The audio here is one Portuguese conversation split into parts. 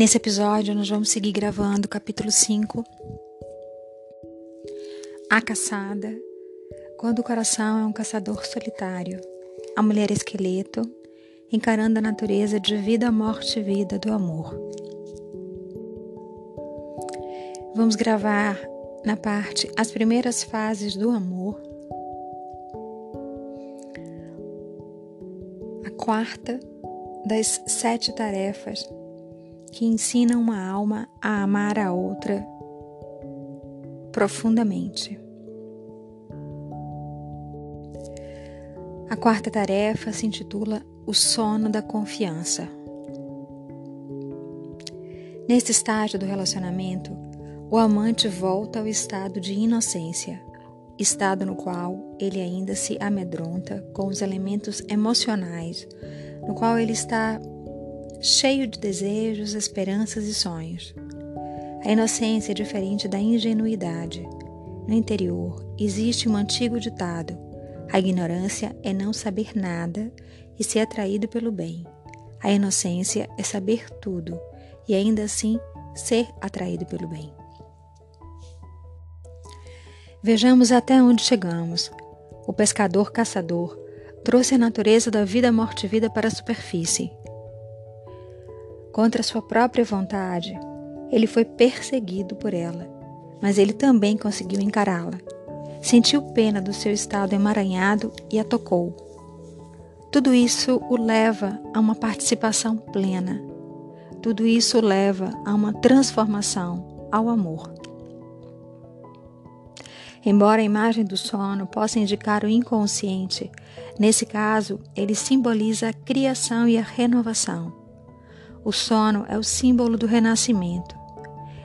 Nesse episódio, nós vamos seguir gravando o capítulo 5, A Caçada, quando o coração é um caçador solitário, a mulher esqueleto, encarando a natureza de vida, morte e vida do amor. Vamos gravar na parte As primeiras fases do amor, a quarta das sete tarefas que ensina uma alma a amar a outra profundamente. A quarta tarefa se intitula O Sono da Confiança. Neste estágio do relacionamento, o amante volta ao estado de inocência, estado no qual ele ainda se amedronta com os elementos emocionais, no qual ele está cheio de desejos, esperanças e sonhos. A inocência é diferente da ingenuidade. No interior existe um antigo ditado: a ignorância é não saber nada e ser atraído pelo bem. A inocência é saber tudo e ainda assim ser atraído pelo bem. Vejamos até onde chegamos. O pescador-caçador trouxe a natureza da vida, morte e vida para a superfície. Contra sua própria vontade, ele foi perseguido por ela, mas ele também conseguiu encará-la. Sentiu pena do seu estado emaranhado e a tocou. Tudo isso o leva a uma participação plena. Tudo isso o leva a uma transformação, ao amor. Embora a imagem do sono possa indicar o inconsciente, nesse caso ele simboliza a criação e a renovação. O sono é o símbolo do renascimento.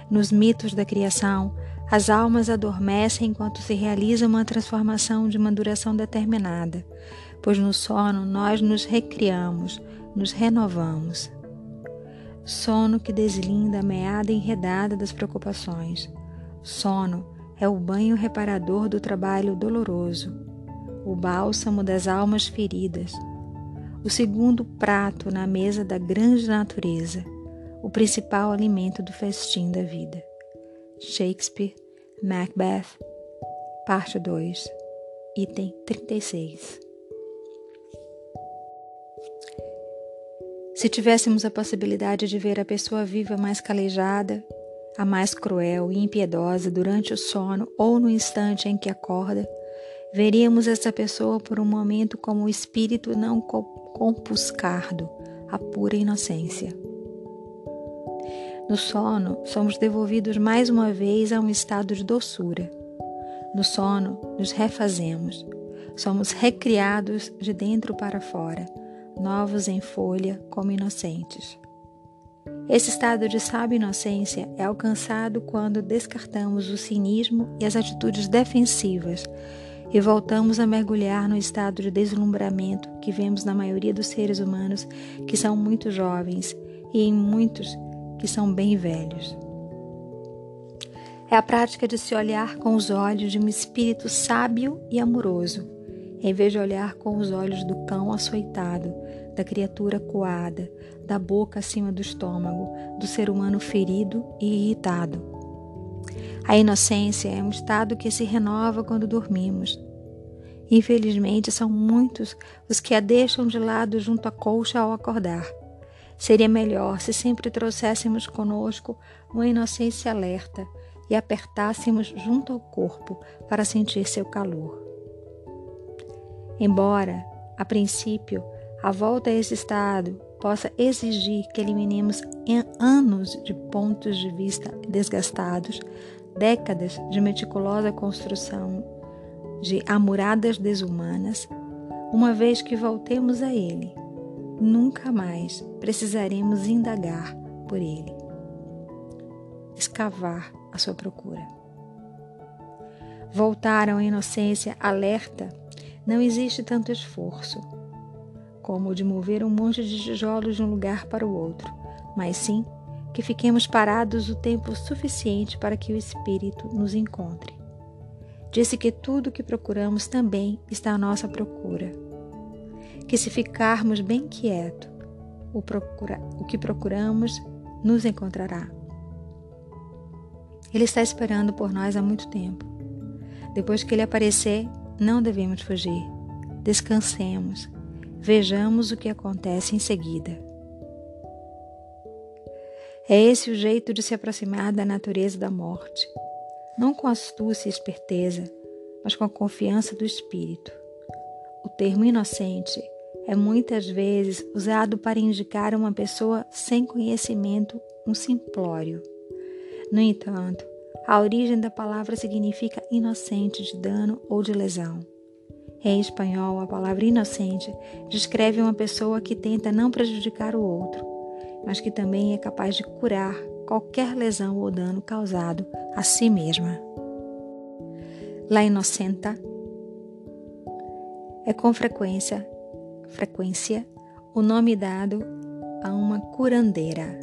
Nos mitos da criação, as almas adormecem enquanto se realiza uma transformação de uma duração determinada, pois no sono nós nos recriamos, nos renovamos. Sono que deslinda a meada enredada das preocupações. Sono é o banho reparador do trabalho doloroso, o bálsamo das almas feridas o segundo prato na mesa da grande natureza, o principal alimento do festim da vida. Shakespeare, Macbeth, parte 2, item 36. Se tivéssemos a possibilidade de ver a pessoa viva mais calejada, a mais cruel e impiedosa durante o sono ou no instante em que acorda, veríamos essa pessoa por um momento como o espírito não compuscardo, a pura inocência. No sono, somos devolvidos mais uma vez a um estado de doçura. No sono, nos refazemos. Somos recriados de dentro para fora, novos em folha, como inocentes. Esse estado de sábia inocência é alcançado quando descartamos o cinismo e as atitudes defensivas e voltamos a mergulhar no estado de deslumbramento que vemos na maioria dos seres humanos que são muito jovens e em muitos que são bem velhos. É a prática de se olhar com os olhos de um espírito sábio e amoroso, em vez de olhar com os olhos do cão açoitado, da criatura coada, da boca acima do estômago, do ser humano ferido e irritado. A inocência é um estado que se renova quando dormimos, Infelizmente, são muitos os que a deixam de lado junto à colcha ao acordar. Seria melhor se sempre trouxéssemos conosco uma inocência alerta e apertássemos junto ao corpo para sentir seu calor. Embora, a princípio, a volta a esse estado possa exigir que eliminemos anos de pontos de vista desgastados, décadas de meticulosa construção de amuradas desumanas, uma vez que voltemos a Ele, nunca mais precisaremos indagar por Ele, escavar a sua procura. Voltar à inocência alerta não existe tanto esforço como o de mover um monte de tijolos de um lugar para o outro, mas sim que fiquemos parados o tempo suficiente para que o Espírito nos encontre Disse que tudo o que procuramos também está à nossa procura. Que se ficarmos bem quieto, o, o que procuramos nos encontrará. Ele está esperando por nós há muito tempo. Depois que ele aparecer, não devemos fugir. Descansemos. Vejamos o que acontece em seguida. É esse o jeito de se aproximar da natureza da morte, não com astúcia e esperteza, mas com a confiança do espírito. O termo inocente é muitas vezes usado para indicar uma pessoa sem conhecimento, um simplório. No entanto, a origem da palavra significa inocente de dano ou de lesão. Em espanhol, a palavra inocente descreve uma pessoa que tenta não prejudicar o outro, mas que também é capaz de curar qualquer lesão ou dano causado a si mesma. La inocenta é com frequência, frequência o nome dado a uma curandeira,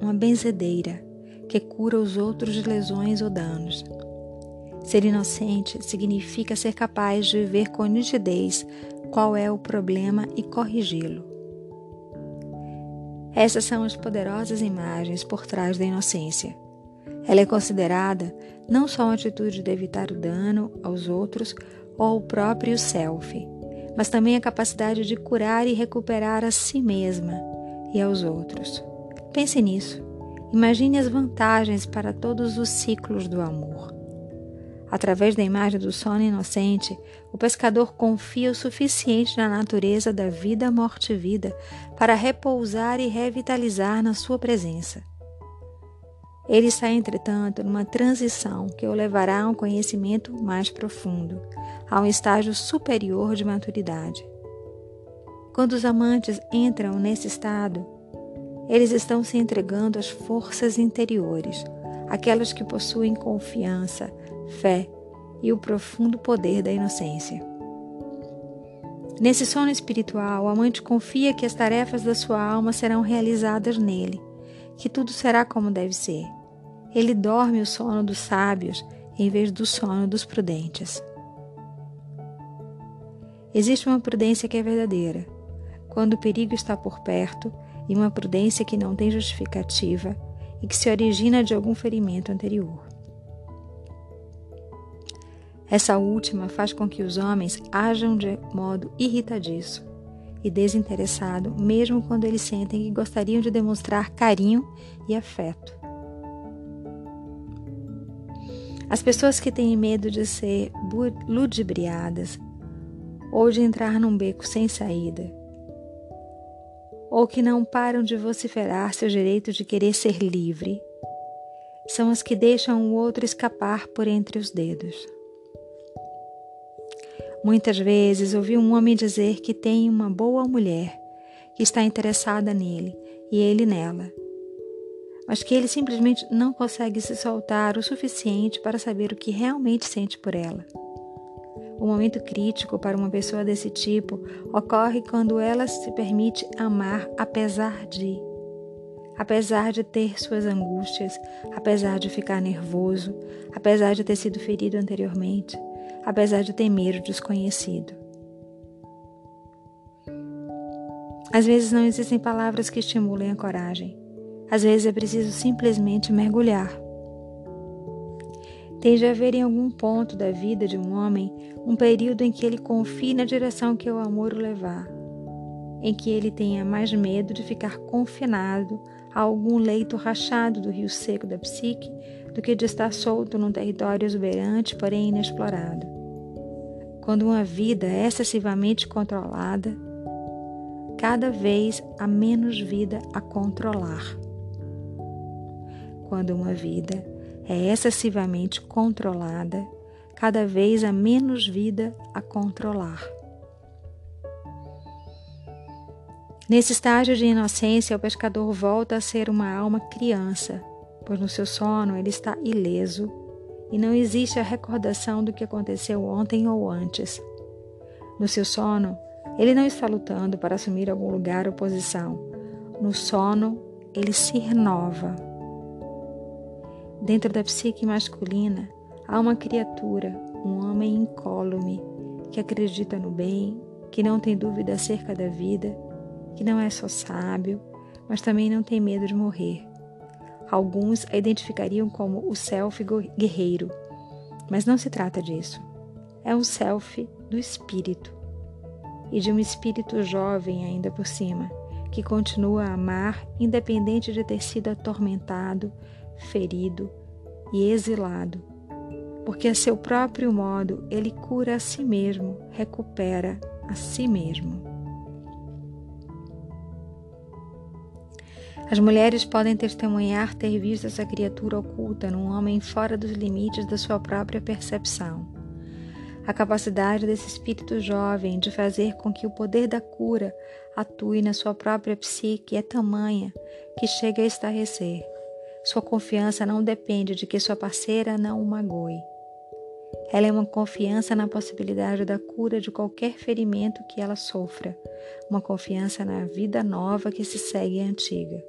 uma benzedeira que cura os outros de lesões ou danos. Ser inocente significa ser capaz de ver com nitidez qual é o problema e corrigi-lo. Essas são as poderosas imagens por trás da inocência. Ela é considerada não só uma atitude de evitar o dano aos outros ou ao próprio self, mas também a capacidade de curar e recuperar a si mesma e aos outros. Pense nisso. Imagine as vantagens para todos os ciclos do amor. Através da imagem do sono inocente, o pescador confia o suficiente na natureza da vida, morte e vida para repousar e revitalizar na sua presença. Ele está, entretanto, numa transição que o levará a um conhecimento mais profundo, a um estágio superior de maturidade. Quando os amantes entram nesse estado, eles estão se entregando às forças interiores, aquelas que possuem confiança, fé e o profundo poder da inocência. Nesse sono espiritual, o amante confia que as tarefas da sua alma serão realizadas nele, que tudo será como deve ser. Ele dorme o sono dos sábios em vez do sono dos prudentes. Existe uma prudência que é verdadeira, quando o perigo está por perto, e uma prudência que não tem justificativa e que se origina de algum ferimento anterior. Essa última faz com que os homens ajam de modo irritadiço e desinteressado, mesmo quando eles sentem que gostariam de demonstrar carinho e afeto. As pessoas que têm medo de ser ludibriadas ou de entrar num beco sem saída, ou que não param de vociferar seu direito de querer ser livre, são as que deixam o outro escapar por entre os dedos. Muitas vezes ouvi um homem dizer que tem uma boa mulher que está interessada nele e ele nela, mas que ele simplesmente não consegue se soltar o suficiente para saber o que realmente sente por ela. O momento crítico para uma pessoa desse tipo ocorre quando ela se permite amar apesar de. Apesar de ter suas angústias, apesar de ficar nervoso, apesar de ter sido ferido anteriormente, apesar de temer o desconhecido. Às vezes não existem palavras que estimulem a coragem. Às vezes é preciso simplesmente mergulhar. Tem de haver em algum ponto da vida de um homem um período em que ele confie na direção que o amor o levar, em que ele tenha mais medo de ficar confinado a algum leito rachado do rio seco da psique do que de estar solto num território exuberante, porém inexplorado. Quando uma vida é excessivamente controlada, cada vez há menos vida a controlar. Quando uma vida é excessivamente controlada, cada vez há menos vida a controlar. Nesse estágio de inocência, o pescador volta a ser uma alma criança, pois no seu sono ele está ileso e não existe a recordação do que aconteceu ontem ou antes. No seu sono, ele não está lutando para assumir algum lugar ou posição. No sono, ele se renova. Dentro da psique masculina, há uma criatura, um homem incólume, que acredita no bem, que não tem dúvida acerca da vida, que não é só sábio, mas também não tem medo de morrer. Alguns a identificariam como o self guerreiro, mas não se trata disso. É um self do espírito e de um espírito jovem ainda por cima, que continua a amar independente de ter sido atormentado, ferido e exilado, porque a seu próprio modo ele cura a si mesmo, recupera a si mesmo. As mulheres podem testemunhar ter visto essa criatura oculta num homem fora dos limites da sua própria percepção. A capacidade desse espírito jovem de fazer com que o poder da cura atue na sua própria psique é tamanha que chega a estarrecer. Sua confiança não depende de que sua parceira não o magoe. Ela é uma confiança na possibilidade da cura de qualquer ferimento que ela sofra, uma confiança na vida nova que se segue à antiga.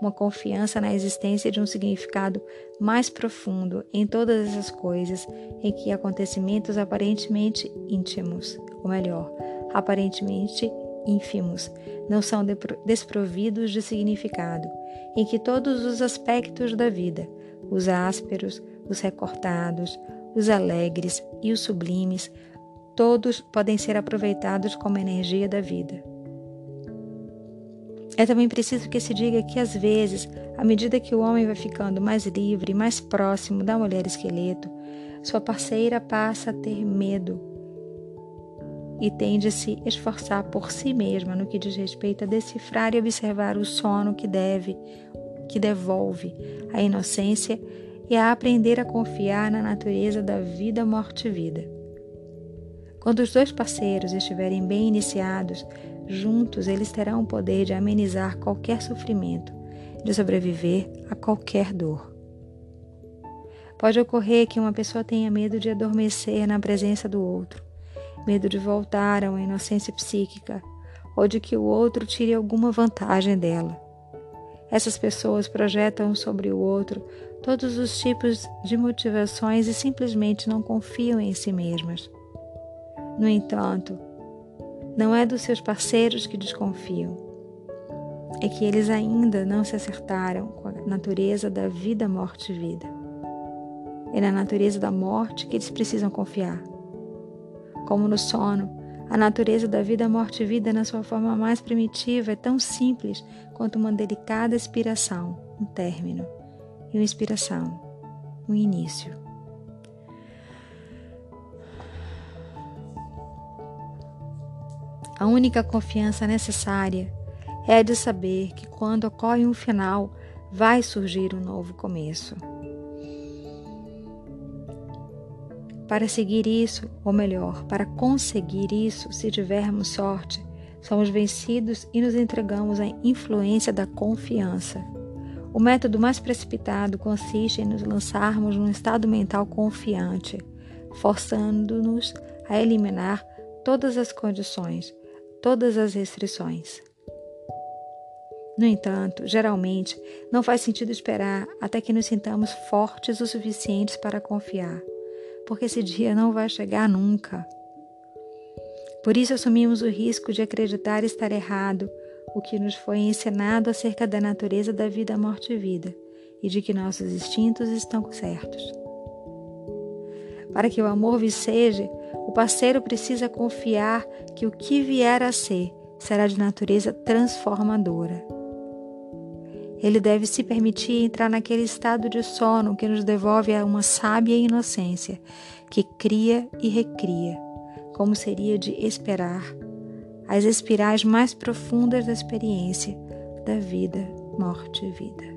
Uma confiança na existência de um significado mais profundo em todas essas coisas em que acontecimentos aparentemente íntimos, ou melhor, aparentemente ínfimos, não são desprovidos de significado, em que todos os aspectos da vida, os ásperos, os recortados, os alegres e os sublimes, todos podem ser aproveitados como energia da vida. É também preciso que se diga que, às vezes, à medida que o homem vai ficando mais livre, mais próximo da mulher esqueleto, sua parceira passa a ter medo e tende a se esforçar por si mesma no que diz respeito a decifrar e observar o sono que deve, que devolve a inocência e a aprender a confiar na natureza da vida, morte e vida. Quando os dois parceiros estiverem bem iniciados, Juntos eles terão o poder de amenizar qualquer sofrimento, de sobreviver a qualquer dor. Pode ocorrer que uma pessoa tenha medo de adormecer na presença do outro, medo de voltar a uma inocência psíquica ou de que o outro tire alguma vantagem dela. Essas pessoas projetam sobre o outro todos os tipos de motivações e simplesmente não confiam em si mesmas. No entanto, não é dos seus parceiros que desconfiam. É que eles ainda não se acertaram com a natureza da vida, morte e vida. É na natureza da morte que eles precisam confiar. Como no sono, a natureza da vida, morte e vida, na sua forma mais primitiva, é tão simples quanto uma delicada expiração, um término, e uma inspiração, um início. A única confiança necessária é de saber que quando ocorre um final, vai surgir um novo começo. Para seguir isso, ou melhor, para conseguir isso, se tivermos sorte, somos vencidos e nos entregamos à influência da confiança. O método mais precipitado consiste em nos lançarmos num estado mental confiante, forçando-nos a eliminar todas as condições, todas as restrições. No entanto, geralmente, não faz sentido esperar até que nos sintamos fortes o suficientes para confiar, porque esse dia não vai chegar nunca. Por isso, assumimos o risco de acreditar estar errado o que nos foi ensinado acerca da natureza da vida, morte e vida, e de que nossos instintos estão certos. Para que o amor viceje, o parceiro precisa confiar que o que vier a ser será de natureza transformadora. Ele deve se permitir entrar naquele estado de sono que nos devolve a uma sábia inocência, que cria e recria, como seria de esperar, as espirais mais profundas da experiência da vida, morte e vida.